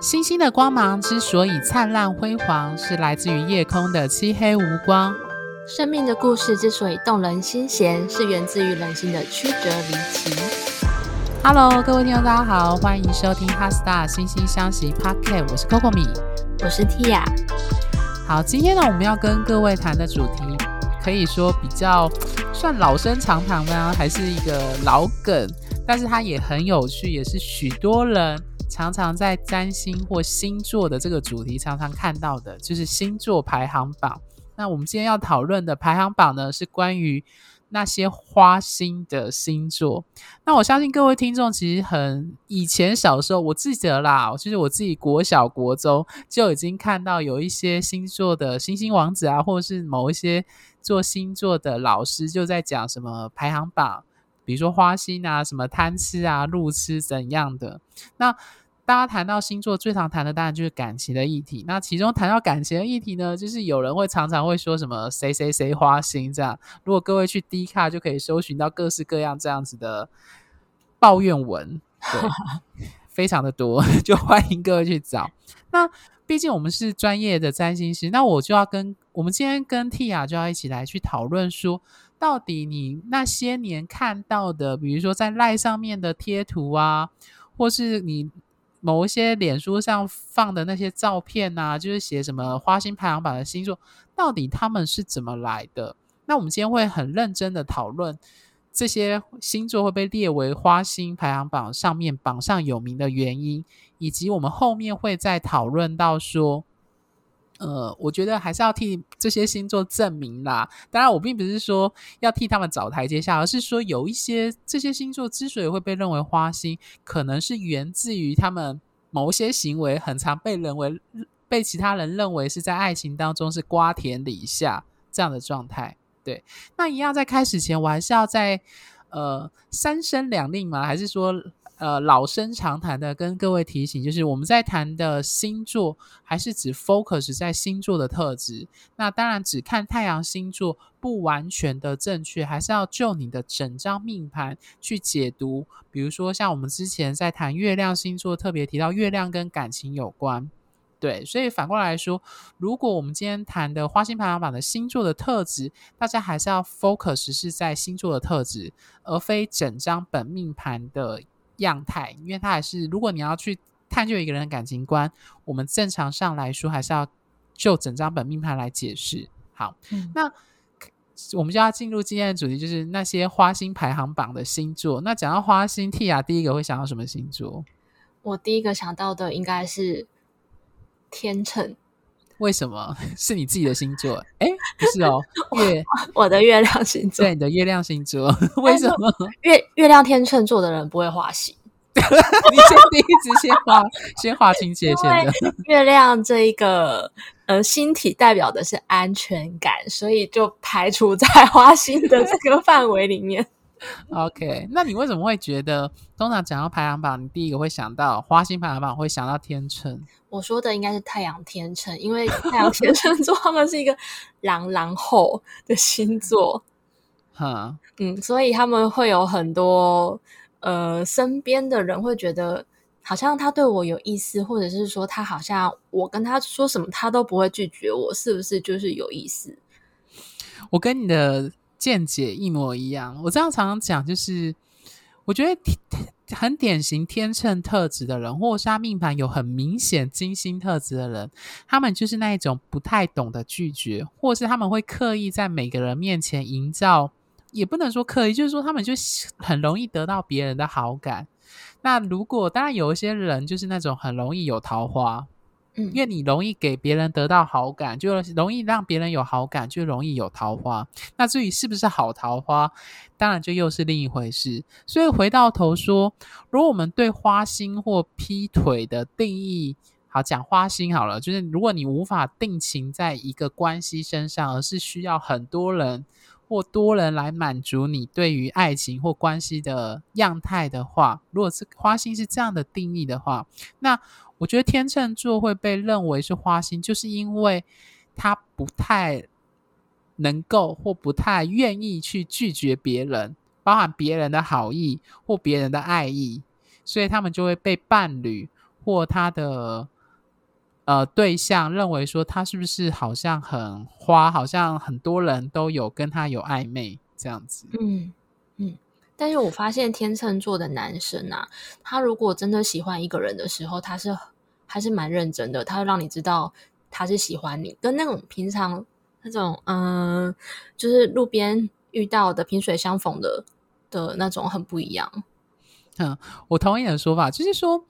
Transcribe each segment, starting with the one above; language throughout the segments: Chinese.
星星的光芒之所以灿烂辉煌，是来自于夜空的漆黑无光。生命的故事之所以动人心弦，是源自于人心的曲折离奇。Hello，各位听众，大家好，欢迎收听《哈 Star 惺惺相惜》Podcast，我是 Coco 米，我是 Tia。好，今天呢，我们要跟各位谈的主题，可以说比较算老生常谈呢，还是一个老梗，但是它也很有趣，也是许多人。常常在占星或星座的这个主题，常常看到的就是星座排行榜。那我们今天要讨论的排行榜呢，是关于那些花心的星座。那我相信各位听众其实很以前小时候，我记得啦，就是我自己国小国中就已经看到有一些星座的星星王子啊，或者是某一些做星座的老师就在讲什么排行榜。比如说花心啊，什么贪吃啊、路痴怎样的？那大家谈到星座，最常谈的当然就是感情的议题。那其中谈到感情的议题呢，就是有人会常常会说什么谁谁谁花心这样。如果各位去 D 卡就可以搜寻到各式各样这样子的抱怨文，对，非常的多，就欢迎各位去找。那毕竟我们是专业的占星师，那我就要跟我们今天跟 Tia 就要一起来去讨论说。到底你那些年看到的，比如说在赖上面的贴图啊，或是你某一些脸书上放的那些照片啊，就是写什么花心排行榜的星座，到底他们是怎么来的？那我们今天会很认真的讨论这些星座会被列为花心排行榜上面榜上有名的原因，以及我们后面会再讨论到说。呃，我觉得还是要替这些星座证明啦。当然，我并不是说要替他们找台阶下，而是说有一些这些星座之所以会被认为花心，可能是源自于他们某些行为很常被认为被其他人认为是在爱情当中是瓜田李下这样的状态。对，那一样在开始前，我还是要在呃三声两令吗？还是说？呃，老生常谈的跟各位提醒，就是我们在谈的星座，还是只 focus 在星座的特质。那当然，只看太阳星座不完全的正确，还是要就你的整张命盘去解读。比如说，像我们之前在谈月亮星座，特别提到月亮跟感情有关。对，所以反过来说，如果我们今天谈的花心排行榜的星座的特质，大家还是要 focus 是在星座的特质，而非整张本命盘的。样态，因为他还是，如果你要去探究一个人的感情观，我们正常上来说还是要就整张本命盘来解释。好，嗯、那我们就要进入今天的主题，就是那些花心排行榜的星座。那讲到花心，Tia 第一个会想到什么星座？我第一个想到的应该是天秤。为什么 是你自己的星座？哎，不是哦，月我的月亮星座，对，你的月亮星座，为什么 月月亮天秤座的人不会花心？你先第一次先画，先划清界限的。月亮这一个呃星体代表的是安全感，所以就排除在花心的这个范围里面。OK，那你为什么会觉得通常讲到排行榜，你第一个会想到花心排行榜，会想到天秤？我说的应该是太阳天秤，因为太阳天秤座他们是一个狼狼后的星座，哈，嗯，所以他们会有很多呃身边的人会觉得好像他对我有意思，或者是说他好像我跟他说什么他都不会拒绝我，是不是就是有意思？我跟你的。见解一模一样。我这样常常讲，就是我觉得很典型天秤特质的人，或者是他命盘有很明显金星特质的人，他们就是那一种不太懂得拒绝，或是他们会刻意在每个人面前营造，也不能说刻意，就是说他们就很容易得到别人的好感。那如果当然有一些人就是那种很容易有桃花。因为你容易给别人得到好感，就容易让别人有好感，就容易有桃花。那至于是不是好桃花，当然就又是另一回事。所以回到头说，如果我们对花心或劈腿的定义，好，讲花心好了，就是如果你无法定情在一个关系身上，而是需要很多人或多人来满足你对于爱情或关系的样态的话，如果是花心是这样的定义的话，那。我觉得天秤座会被认为是花心，就是因为他不太能够或不太愿意去拒绝别人，包含别人的好意或别人的爱意，所以他们就会被伴侣或他的呃对象认为说他是不是好像很花，好像很多人都有跟他有暧昧这样子。嗯嗯。但是我发现天秤座的男生啊，他如果真的喜欢一个人的时候，他是还是蛮认真的，他会让你知道他是喜欢你，跟那种平常那种嗯、呃，就是路边遇到的萍水相逢的的那种很不一样。嗯，我同意你的说法，就是说，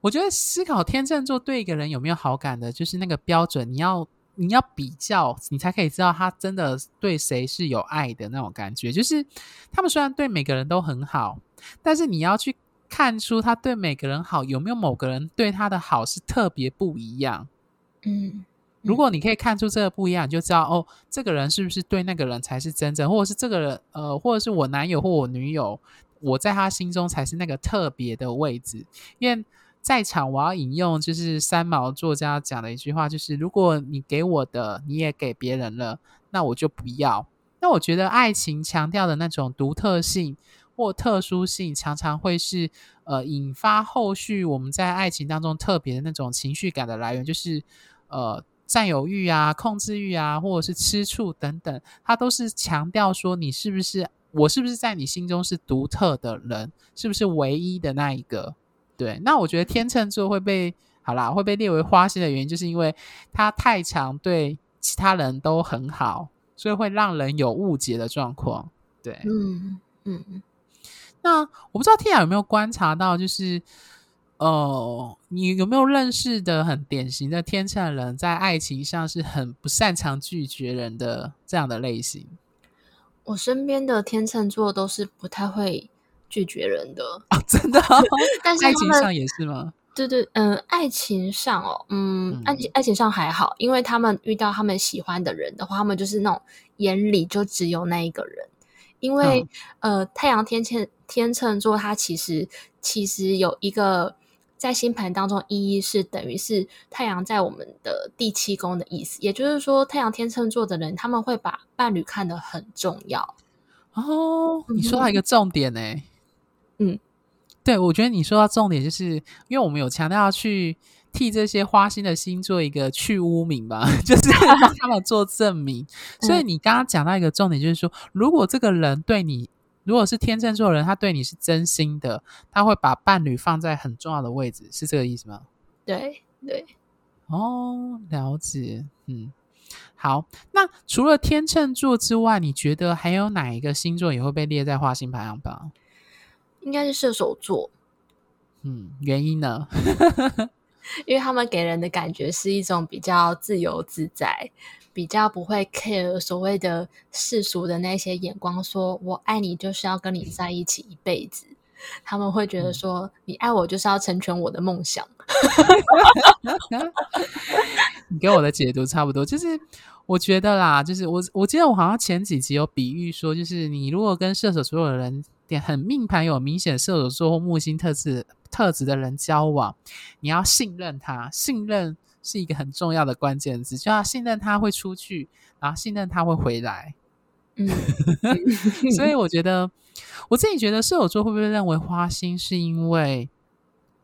我觉得思考天秤座对一个人有没有好感的，就是那个标准，你要。你要比较，你才可以知道他真的对谁是有爱的那种感觉。就是他们虽然对每个人都很好，但是你要去看出他对每个人好，有没有某个人对他的好是特别不一样。嗯，如果你可以看出这个不一样，你就知道哦，这个人是不是对那个人才是真正，或者是这个人呃，或者是我男友或我女友，我在他心中才是那个特别的位置，因为。在场，我要引用就是三毛作家讲的一句话，就是如果你给我的你也给别人了，那我就不要。那我觉得爱情强调的那种独特性或特殊性，常常会是呃引发后续我们在爱情当中特别的那种情绪感的来源，就是呃占有欲啊、控制欲啊，或者是吃醋等等，它都是强调说你是不是我是不是在你心中是独特的人，是不是唯一的那一个。对，那我觉得天秤座会被好啦，会被列为花心的原因，就是因为他太常对其他人都很好，所以会让人有误解的状况。对，嗯嗯。那我不知道 Tia 有没有观察到，就是呃，你有没有认识的很典型的天秤人，在爱情上是很不擅长拒绝人的这样的类型？我身边的天秤座都是不太会。拒绝人的啊、哦，真的、哦？但是爱情上也是吗？对对，嗯、呃，爱情上哦，嗯，爱情爱情上还好，因为他们遇到他们喜欢的人的话，他们就是那种眼里就只有那一个人。因为、嗯、呃，太阳天秤天秤座，它其实其实有一个在星盘当中意义是等于是太阳在我们的第七宫的意思，也就是说，太阳天秤座的人他们会把伴侣看得很重要。哦，你说到一个重点呢、欸。嗯嗯，对，我觉得你说到重点，就是因为我们有强调要去替这些花心的星座一个去污名吧，就是帮 他们做证明。所以你刚刚讲到一个重点，就是说，如果这个人对你，如果是天秤座的人，他对你是真心的，他会把伴侣放在很重要的位置，是这个意思吗？对对，哦，了解，嗯，好。那除了天秤座之外，你觉得还有哪一个星座也会被列在花心排行榜？应该是射手座，嗯，原因呢？因为他们给人的感觉是一种比较自由自在，比较不会 care 所谓的世俗的那些眼光，说我爱你就是要跟你在一起一辈子。他们会觉得说，嗯、你爱我就是要成全我的梦想。你跟我的解读差不多，就是我觉得啦，就是我我记得我好像前几集有比喻说，就是你如果跟射手所有的人。很命盘有明显射手座或木星特质特质的人交往，你要信任他，信任是一个很重要的关键字，就要信任他会出去，然后信任他会回来。嗯，所以我觉得我自己觉得射手座会不会认为花心，是因为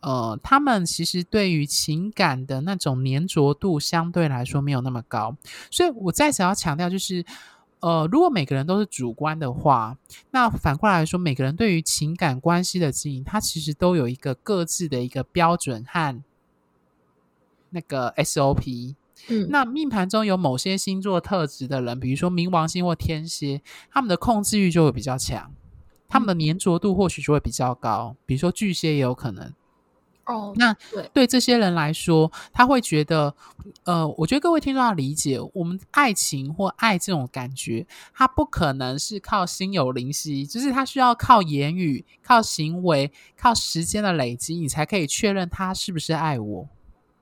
呃，他们其实对于情感的那种粘着度相对来说没有那么高，所以我再次要强调就是。呃，如果每个人都是主观的话，那反过来说，每个人对于情感关系的经营，他其实都有一个各自的一个标准和那个 SOP。嗯，那命盘中有某些星座特质的人，比如说冥王星或天蝎，他们的控制欲就会比较强，他们的粘着度或许就会比较高。比如说巨蟹也有可能。哦，那对对这些人来说，他会觉得，呃，我觉得各位听众要理解，我们爱情或爱这种感觉，它不可能是靠心有灵犀，就是它需要靠言语、靠行为、靠时间的累积，你才可以确认他是不是爱我。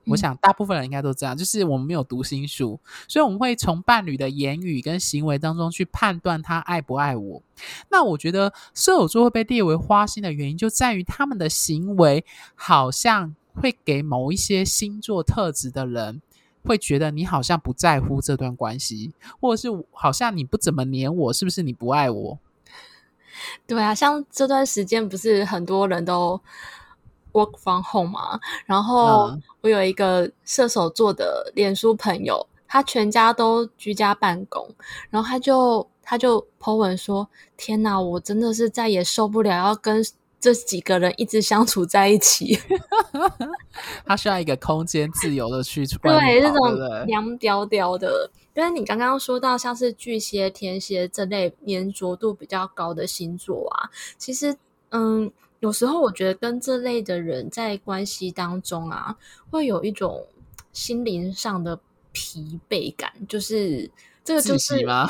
我想大部分人应该都这样，就是我们没有读心术，所以我们会从伴侣的言语跟行为当中去判断他爱不爱我。那我觉得射手座会被列为花心的原因，就在于他们的行为好像会给某一些星座特质的人，会觉得你好像不在乎这段关系，或者是好像你不怎么黏我，是不是你不爱我？对啊，像这段时间不是很多人都。Work from home 嘛，然后我有一个射手座的脸书朋友，他全家都居家办公，然后他就他就 po 文说：“天哪，我真的是再也受不了要跟这几个人一直相处在一起。”他需要一个空间，自由的去处对这种凉屌屌的。因为你刚刚说到像是巨蟹、天蝎这类粘着度比较高的星座啊，其实嗯。有时候我觉得跟这类的人在关系当中啊，会有一种心灵上的疲惫感，就是这个就是吗？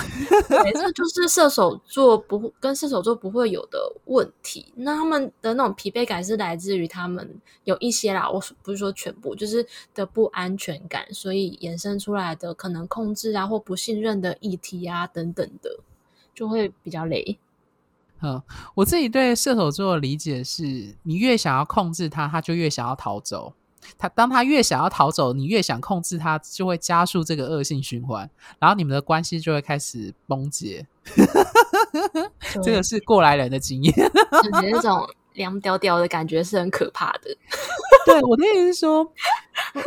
对，这个就是射手座不跟射手座不会有的问题。那他们的那种疲惫感是来自于他们有一些啦，我不是说全部，就是的不安全感，所以衍生出来的可能控制啊或不信任的议题啊等等的，就会比较累。嗯，我自己对射手座的理解是，你越想要控制他，他就越想要逃走。他当他越想要逃走，你越想控制他，就会加速这个恶性循环，然后你们的关系就会开始崩解。这个是过来人的经验，就是那种凉屌屌的感觉是很可怕的。对，我的意思是说，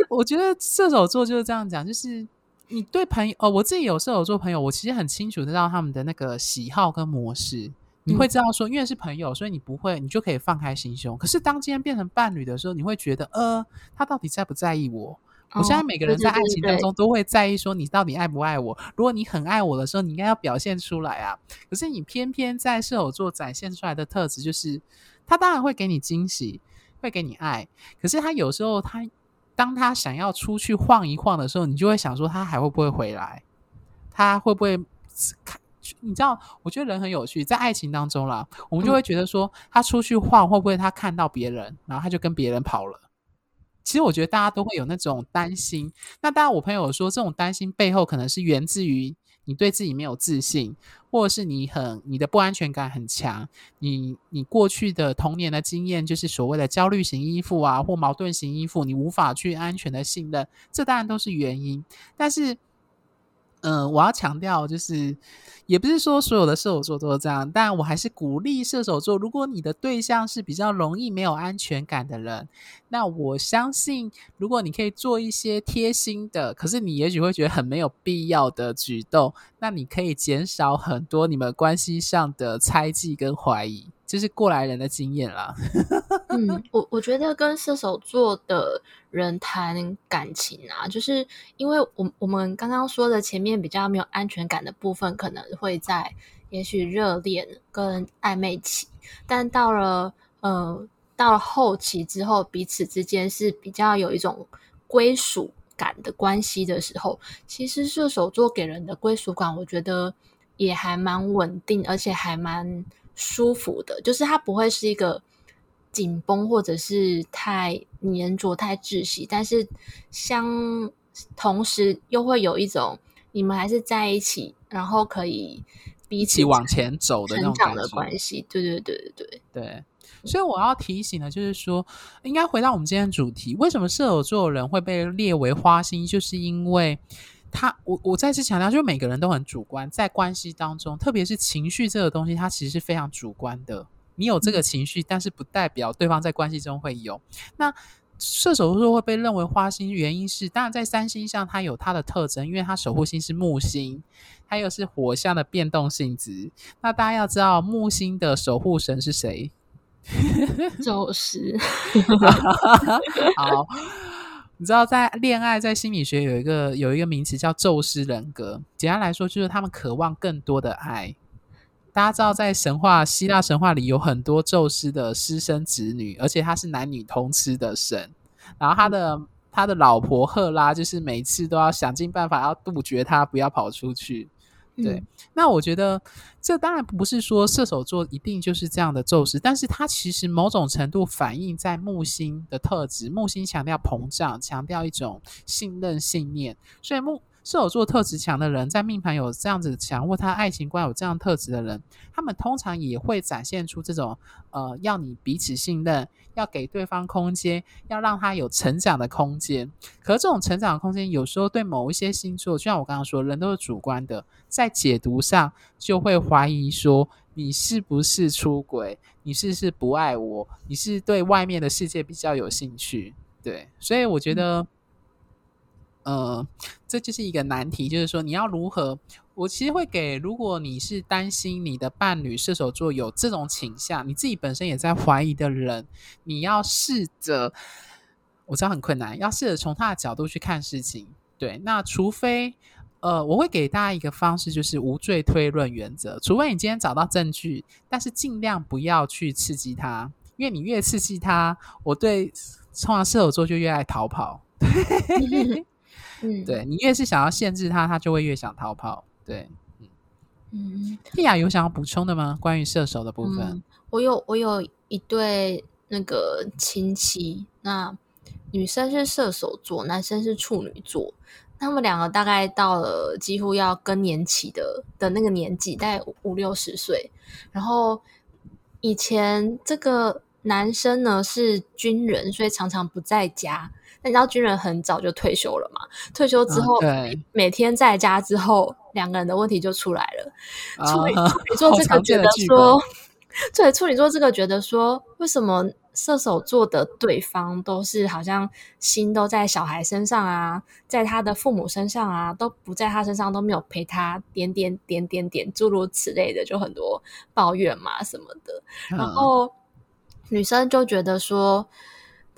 我觉得射手座就是这样讲，就是你对朋友哦，我自己有射手座朋友，我其实很清楚知道他们的那个喜好跟模式。你会知道说，因为是朋友，所以你不会，你就可以放开心胸。可是当今天变成伴侣的时候，你会觉得，呃，他到底在不在意我？哦，我现在每个人在爱情当中都会在意说，你到底爱不爱我？如果你很爱我的时候，你应该要表现出来啊。可是你偏偏在射手座展现出来的特质，就是他当然会给你惊喜，会给你爱。可是他有时候他当他想要出去晃一晃的时候，你就会想说，他还会不会回来？他会不会看？你知道，我觉得人很有趣，在爱情当中啦，我们就会觉得说，他出去晃会不会他看到别人，然后他就跟别人跑了？其实我觉得大家都会有那种担心。那当然，我朋友说，这种担心背后可能是源自于你对自己没有自信，或者是你很你的不安全感很强，你你过去的童年的经验就是所谓的焦虑型依附啊，或矛盾型依附，你无法去安全的信任，这当然都是原因。但是。嗯、我要强调，就是也不是说所有的射手座都是这样，但我还是鼓励射手座，如果你的对象是比较容易没有安全感的人，那我相信，如果你可以做一些贴心的，可是你也许会觉得很没有必要的举动，那你可以减少很多你们关系上的猜忌跟怀疑。就是过来人的经验啦。嗯，我我觉得跟射手座的人谈感情啊，就是因为我我们刚刚说的前面比较没有安全感的部分，可能会在也许热恋跟暧昧期，但到了呃到了后期之后，彼此之间是比较有一种归属感的关系的时候，其实射手座给人的归属感，我觉得也还蛮稳定，而且还蛮。舒服的，就是它不会是一个紧绷或者是太黏着、太窒息，但是相同时又会有一种你们还是在一起，然后可以彼起往前走的那种成长的关系。对对对对对对。所以我要提醒的，就是说，应该回到我们今天的主题，为什么射手座的人会被列为花心，就是因为。他，我我再次强调，就是每个人都很主观，在关系当中，特别是情绪这个东西，它其实是非常主观的。你有这个情绪，但是不代表对方在关系中会有。那射手座会被认为花心，原因是当然在三星上它有它的特征，因为它守护星是木星，它又是火象的变动性质。那大家要知道木星的守护神是谁？宙斯。好。你知道，在恋爱，在心理学有一个有一个名词叫宙斯人格。简单来说，就是他们渴望更多的爱。大家知道，在神话希腊神话里有很多宙斯的私生子女，而且他是男女通吃的神。然后他的他的老婆赫拉，就是每次都要想尽办法要杜绝他，不要跑出去。对，嗯、那我觉得这当然不是说射手座一定就是这样的宙斯，但是它其实某种程度反映在木星的特质。木星强调膨胀，强调一种信任信念，所以木射手座特质强的人，在命盘有这样子强，或他爱情观有这样特质的人，他们通常也会展现出这种呃，要你彼此信任，要给对方空间，要让他有成长的空间。可这种成长的空间，有时候对某一些星座，就像我刚刚说，人都是主观的，在解读上就会怀疑说，你是不是出轨？你是不是不爱我？你是对外面的世界比较有兴趣？对，所以我觉得，呃，这就是一个难题，就是说你要如何？我其实会给，如果你是担心你的伴侣射手座有这种倾向，你自己本身也在怀疑的人，你要试着，我知道很困难，要试着从他的角度去看事情。对，那除非，呃，我会给大家一个方式，就是无罪推论原则。除非你今天找到证据，但是尽量不要去刺激他，因为你越刺激他，我对通常射手座就越爱逃跑。嗯，对，你越是想要限制他，他就会越想逃跑。对，嗯嗯，蒂亚有想要补充的吗？关于射手的部分，嗯、我有，我有一对那个亲戚，那女生是射手座，男生是处女座，他们两个大概到了几乎要更年期的的那个年纪，大概五六十岁。然后以前这个男生呢是军人，所以常常不在家。那你知道军人很早就退休了嘛？退休之后，对，每天在家之后，两个人的问题就出来了。啊、处女处女座这个觉得说，对，处女座这个觉得说，为什么射手座的对方都是好像心都在小孩身上啊，在他的父母身上啊，都不在他身上，都没有陪他点点点点点，诸如此类的，就很多抱怨嘛什么的。然后、嗯、女生就觉得说。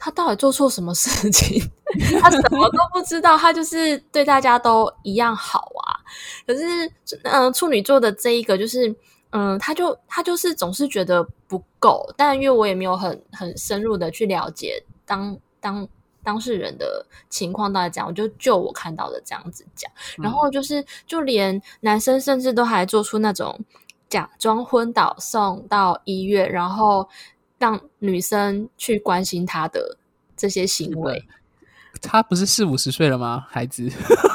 他到底做错什么事情？他什么都不知道，他就是对大家都一样好啊。可是，嗯、呃，处女座的这一个就是，嗯、呃，他就他就是总是觉得不够。但因为我也没有很很深入的去了解当当当事人的情况到底怎样，我就就我看到的这样子讲。然后就是，就连男生甚至都还做出那种假装昏倒送到医院，然后。让女生去关心他的这些行为，他不是四五十岁了吗？孩子，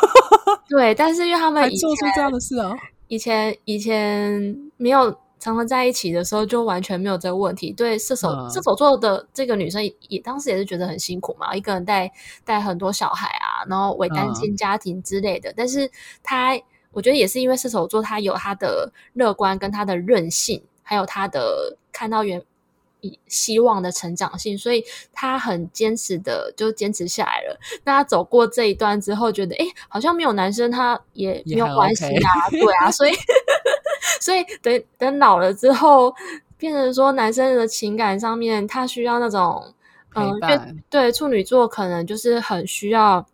对，但是因为他们做出这样的事啊，以前以前没有常常在一起的时候，就完全没有这个问题。对射手、嗯、射手座的这个女生也，也当时也是觉得很辛苦嘛，一个人带带很多小孩啊，然后为单亲家庭之类的。嗯、但是她，我觉得也是因为射手座，她有她的乐观跟她的韧性，还有她的看到原。希望的成长性，所以他很坚持的就坚持下来了。那他走过这一段之后，觉得哎，好像没有男生，他也没有关系啊，对啊，所以 所以等等老了之后，变成说男生的情感上面，他需要那种嗯，对处女座可能就是很需要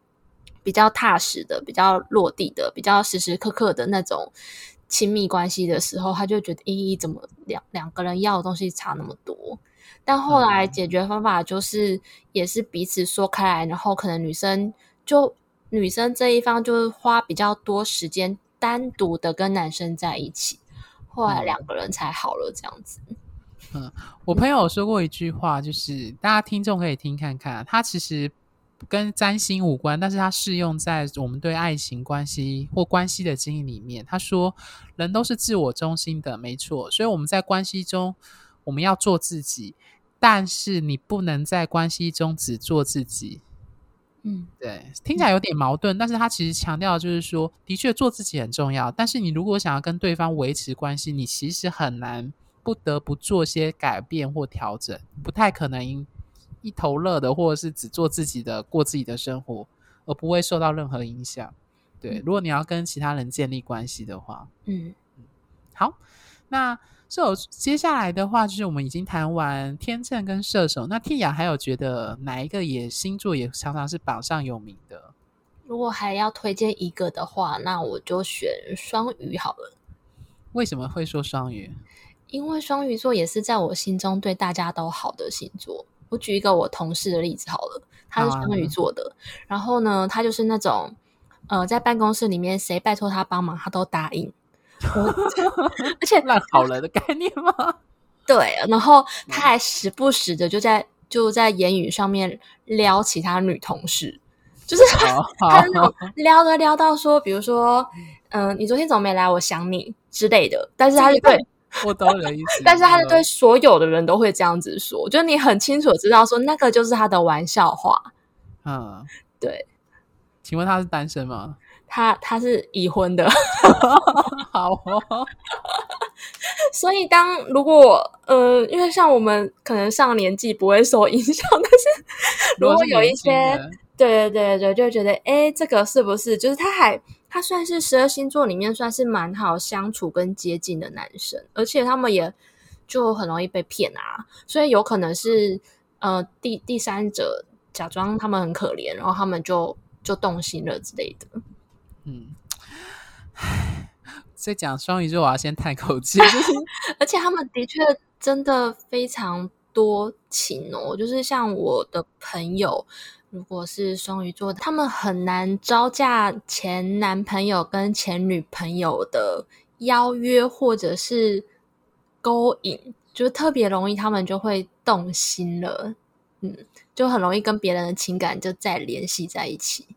比较踏实的、比较落地的、比较时时刻刻的那种。亲密关系的时候，他就觉得，咦，怎么两两个人要的东西差那么多？但后来解决方法就是，也是彼此说开来，然后可能女生就女生这一方就花比较多时间单独的跟男生在一起，后来两个人才好了，这样子。嗯，我朋友有说过一句话，就是大家听众可以听看看，他其实。跟占星无关，但是它适用在我们对爱情关系或关系的经营里面。他说，人都是自我中心的，没错。所以我们在关系中，我们要做自己，但是你不能在关系中只做自己。嗯，对，听起来有点矛盾，但是他其实强调就是说，的确做自己很重要。但是你如果想要跟对方维持关系，你其实很难不得不做些改变或调整，不太可能。一头热的，或者是只做自己的，过自己的生活，而不会受到任何影响。对，嗯、如果你要跟其他人建立关系的话，嗯嗯，好，那射手接下来的话，就是我们已经谈完天秤跟射手。那 Tia 还有觉得哪一个也星座也常常是榜上有名的？如果还要推荐一个的话，那我就选双鱼好了。为什么会说双鱼？因为双鱼座也是在我心中对大家都好的星座。我举一个我同事的例子好了，他是双鱼座的，啊、然后呢，他就是那种，呃，在办公室里面谁拜托他帮忙，他都答应，而且烂好人的概念吗？对，然后他还时不时的就在就在言语上面撩其他女同事，就是他他那种 撩的撩到说，比如说，嗯、呃，你昨天怎么没来？我想你之类的，但是他就对。我懂你的意思，但是他是对所有的人都会这样子说，就你很清楚知道说那个就是他的玩笑话。嗯，对。请问他是单身吗？他他是已婚的。好哦。所以当如果呃，因为像我们可能上年纪不会受影响，但是如果有一些，对对对对，就会觉得哎，这个是不是就是他还他算是十二星座里面算是蛮好相处跟接近的男生，而且他们也就很容易被骗啊，所以有可能是呃第第三者假装他们很可怜，然后他们就就动心了之类的，嗯。在讲双鱼座，我要先叹口气，而且他们的确真的非常多情哦，就是像我的朋友，如果是双鱼座的，他们很难招架前男朋友跟前女朋友的邀约或者是勾引，就特别容易，他们就会动心了，嗯，就很容易跟别人的情感就再联系在一起。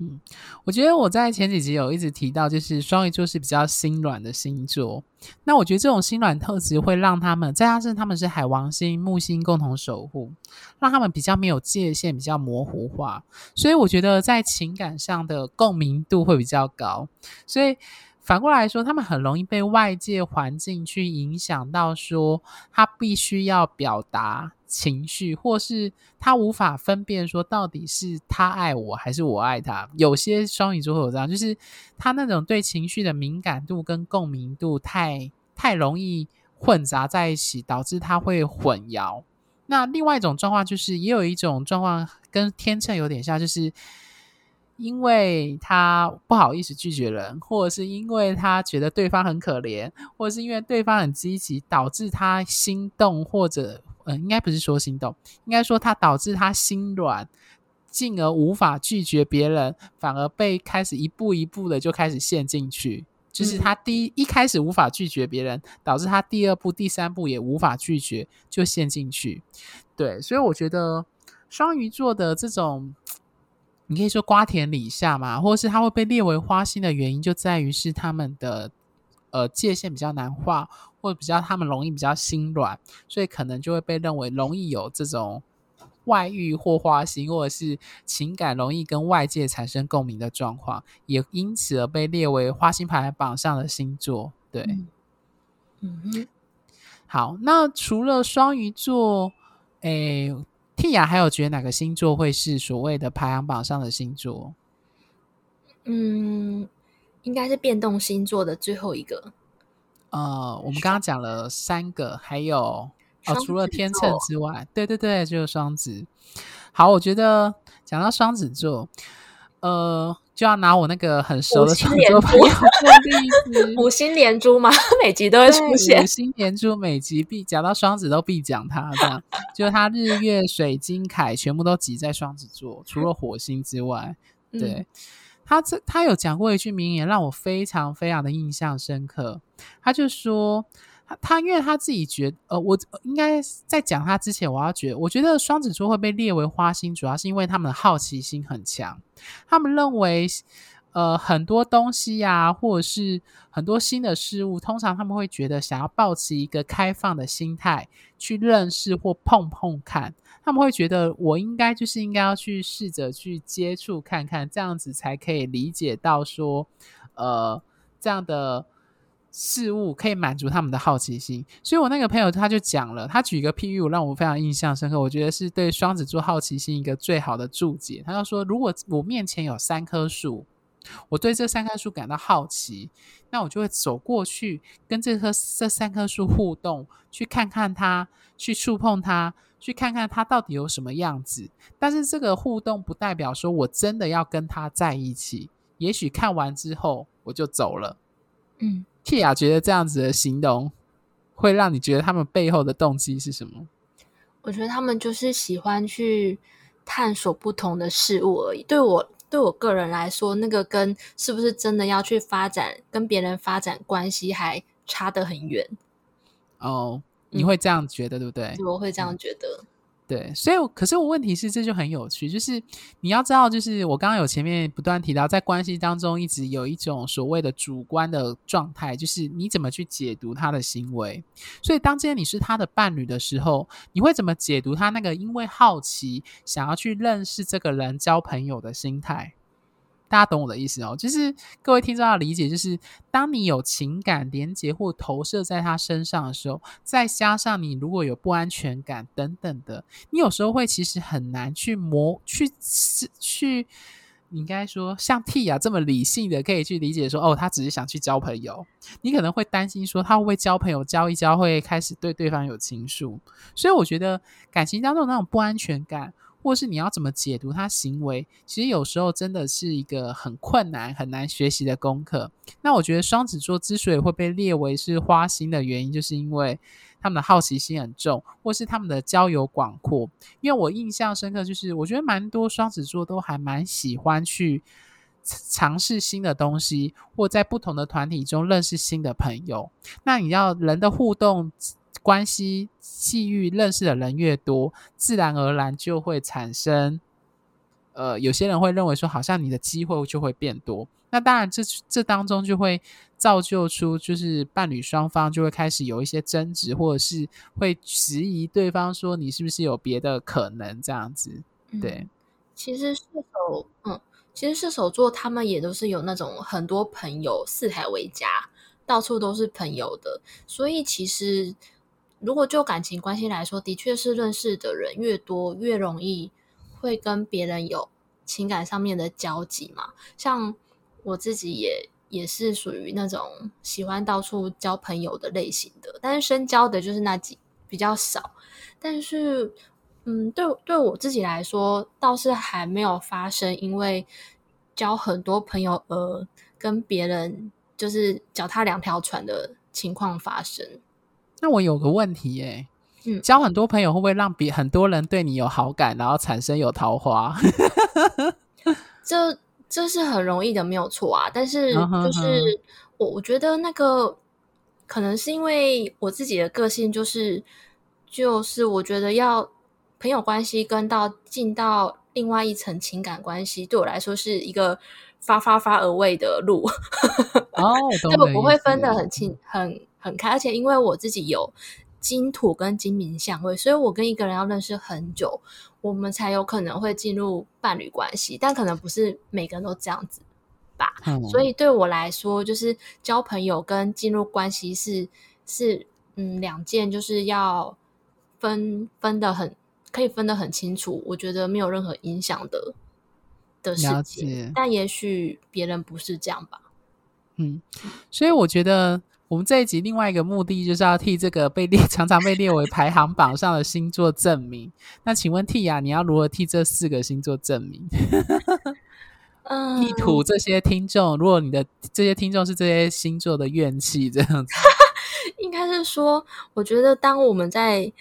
嗯，我觉得我在前几集有一直提到，就是双鱼座是比较心软的星座。那我觉得这种心软特质会让他们，再加上他们是海王星、木星共同守护，让他们比较没有界限，比较模糊化。所以我觉得在情感上的共鸣度会比较高。所以反过来说，他们很容易被外界环境去影响到，说他必须要表达。情绪，或是他无法分辨说到底是他爱我还是我爱他。有些双鱼座会有这样，就是他那种对情绪的敏感度跟共鸣度太太容易混杂在一起，导致他会混淆。那另外一种状况就是，也有一种状况跟天秤有点像，就是因为他不好意思拒绝人，或者是因为他觉得对方很可怜，或者是因为对方很积极，导致他心动或者。嗯、呃，应该不是说心动，应该说他导致他心软，进而无法拒绝别人，反而被开始一步一步的就开始陷进去。就是他第一一开始无法拒绝别人，导致他第二步、第三步也无法拒绝，就陷进去。对，所以我觉得双鱼座的这种，你可以说瓜田李下嘛，或者是他会被列为花心的原因，就在于是他们的。呃，界限比较难画，或者比较他们容易比较心软，所以可能就会被认为容易有这种外遇或花心，或者是情感容易跟外界产生共鸣的状况，也因此而被列为花心排行榜上的星座。对，嗯哼，好，那除了双鱼座，诶，Tia 还有觉得哪个星座会是所谓的排行榜上的星座？嗯。应该是变动星座的最后一个。呃，我们刚刚讲了三个，还有哦，除了天秤之外，对对对，就是双子。好，我觉得讲到双子座，呃，就要拿我那个很熟的双子座朋友做例子。五星连珠嘛，每集都会出现。五星连珠，每集必讲到双子都必讲他，这样就是他日月水金凯全部都挤在双子座，除了火星之外，对。嗯他这他有讲过一句名言，让我非常非常的印象深刻。他就说，他他因为他自己觉，呃，我应该在讲他之前，我要觉，我觉得双子座会被列为花心，主要是因为他们的好奇心很强。他们认为，呃，很多东西呀、或者是很多新的事物，通常他们会觉得想要抱持一个开放的心态去认识或碰碰看。他们会觉得我应该就是应该要去试着去接触看看，这样子才可以理解到说，呃，这样的事物可以满足他们的好奇心。所以我那个朋友他就讲了，他举一个譬喻，让我非常印象深刻。我觉得是对双子座好奇心一个最好的注解。他就说，如果我面前有三棵树，我对这三棵树感到好奇，那我就会走过去跟这棵这三棵树互动，去看看它，去触碰它。去看看它到底有什么样子，但是这个互动不代表说我真的要跟它在一起。也许看完之后我就走了。嗯，Tia 觉得这样子的形容会让你觉得他们背后的动机是什么？我觉得他们就是喜欢去探索不同的事物而已。对我对我个人来说，那个跟是不是真的要去发展跟别人发展关系还差得很远。哦。你会这样觉得，对不对？我会这样觉得。对，所以，可是我问题是，这就很有趣，就是你要知道，就是我刚刚有前面不断提到，在关系当中一直有一种所谓的主观的状态，就是你怎么去解读他的行为。所以，当今天你是他的伴侣的时候，你会怎么解读他那个因为好奇想要去认识这个人、交朋友的心态？大家懂我的意思哦，就是各位听众要理解，就是当你有情感连结或投射在他身上的时候，再加上你如果有不安全感等等的，你有时候会其实很难去磨去去，你应该说像 T 啊这么理性的可以去理解说，哦，他只是想去交朋友，你可能会担心说他会不会交朋友交一交会开始对对方有情愫，所以我觉得感情当中那种不安全感。或是你要怎么解读他行为，其实有时候真的是一个很困难、很难学习的功课。那我觉得双子座之所以会被列为是花心的原因，就是因为他们的好奇心很重，或是他们的交友广阔。因为我印象深刻，就是我觉得蛮多双子座都还蛮喜欢去尝试新的东西，或在不同的团体中认识新的朋友。那你要人的互动。关系际遇认识的人越多，自然而然就会产生，呃，有些人会认为说，好像你的机会就会变多。那当然这，这这当中就会造就出，就是伴侣双方就会开始有一些争执，或者是会质疑对方说，你是不是有别的可能这样子？对，嗯、其实射手，嗯，其实射手座他们也都是有那种很多朋友，四海为家，到处都是朋友的，所以其实。如果就感情关系来说，的确是认识的人越多，越容易会跟别人有情感上面的交集嘛。像我自己也也是属于那种喜欢到处交朋友的类型的，但是深交的就是那几比较少。但是，嗯，对对我自己来说，倒是还没有发生因为交很多朋友而跟别人就是脚踏两条船的情况发生。那我有个问题耶、欸，嗯，交很多朋友会不会让别很多人对你有好感，然后产生有桃花？这这是很容易的，没有错啊。但是就是我我觉得那个可能是因为我自己的个性，就是就是我觉得要朋友关系跟到进到另外一层情感关系，对我来说是一个发发发而未的路。哦，我不会分的很清很。很开，而且因为我自己有金土跟金冥相位，所以我跟一个人要认识很久，我们才有可能会进入伴侣关系。但可能不是每个人都这样子吧。嗯、所以对我来说，就是交朋友跟进入关系是是嗯两件，就是要分分得很可以分得很清楚。我觉得没有任何影响的的事情。但也许别人不是这样吧。嗯，所以我觉得。我们这一集另外一个目的就是要替这个被列 常常被列为排行榜上的星座证明。那请问 T 啊，你要如何替这四个星座证明？嗯，意图这些听众，如果你的这些听众是这些星座的怨气，这样子，应该是说，我觉得当我们在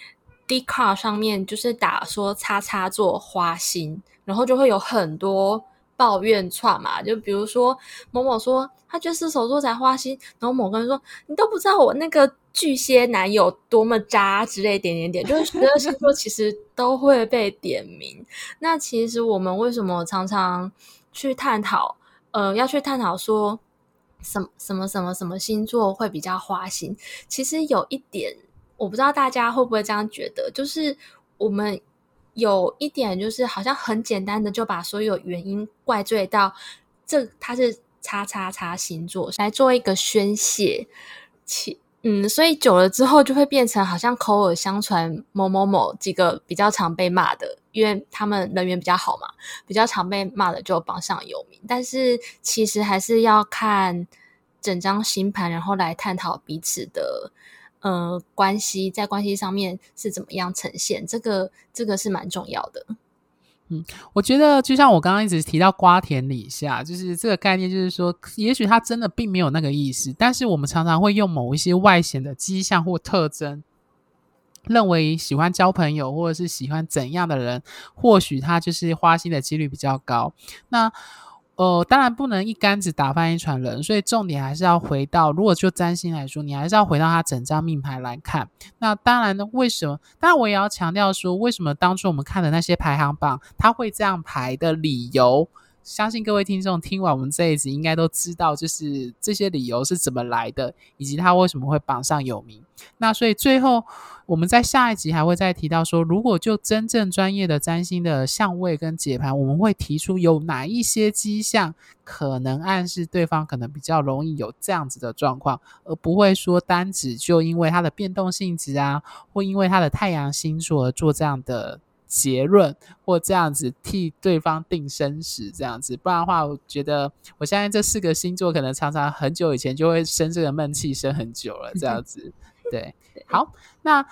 Dcard 上面就是打说叉叉座花心，然后就会有很多。抱怨串嘛，就比如说某某说他就是射手座才花心，然后某个人说你都不知道我那个巨蟹男友多么渣之类点点点，就是十二星座其实都会被点名。那其实我们为什么常常去探讨，呃，要去探讨说什么什么什么什么星座会比较花心？其实有一点，我不知道大家会不会这样觉得，就是我们。有一点就是，好像很简单的就把所有原因怪罪到这，他是叉叉叉星座来做一个宣泄，其嗯，所以久了之后就会变成好像口耳相传某某某几个比较常被骂的，因为他们人缘比较好嘛，比较常被骂的就榜上有名。但是其实还是要看整张星盘，然后来探讨彼此的。呃，关系在关系上面是怎么样呈现？这个这个是蛮重要的。嗯，我觉得就像我刚刚一直提到瓜田李下，就是这个概念，就是说，也许他真的并没有那个意思，但是我们常常会用某一些外显的迹象或特征，认为喜欢交朋友或者是喜欢怎样的人，或许他就是花心的几率比较高。那呃，当然不能一竿子打翻一船人，所以重点还是要回到，如果就占星来说，你还是要回到他整张命牌来看。那当然呢，为什么？当然我也要强调说，为什么当初我们看的那些排行榜，他会这样排的理由，相信各位听众听完我们这一集，应该都知道，就是这些理由是怎么来的，以及他为什么会榜上有名。那所以最后，我们在下一集还会再提到说，如果就真正专业的占星的相位跟解盘，我们会提出有哪一些迹象可能暗示对方可能比较容易有这样子的状况，而不会说单指就因为它的变动性质啊，或因为它的太阳星座而做这样的。结论或这样子替对方定生死，这样子，不然的话，我觉得我相信这四个星座可能常常很久以前就会生这个闷气，生很久了，这样子。对，好，那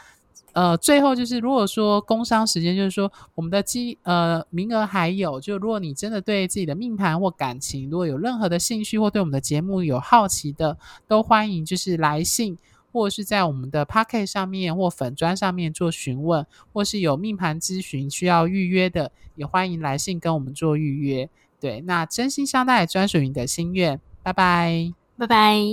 呃，最后就是如果说工商时间，就是说我们的机呃名额还有，就如果你真的对自己的命盘或感情，如果有任何的兴趣或对我们的节目有好奇的，都欢迎就是来信。或是在我们的 Pocket 上面或粉砖上面做询问，或是有命盘咨询需要预约的，也欢迎来信跟我们做预约。对，那真心相待，专属你的心愿，拜拜，拜拜。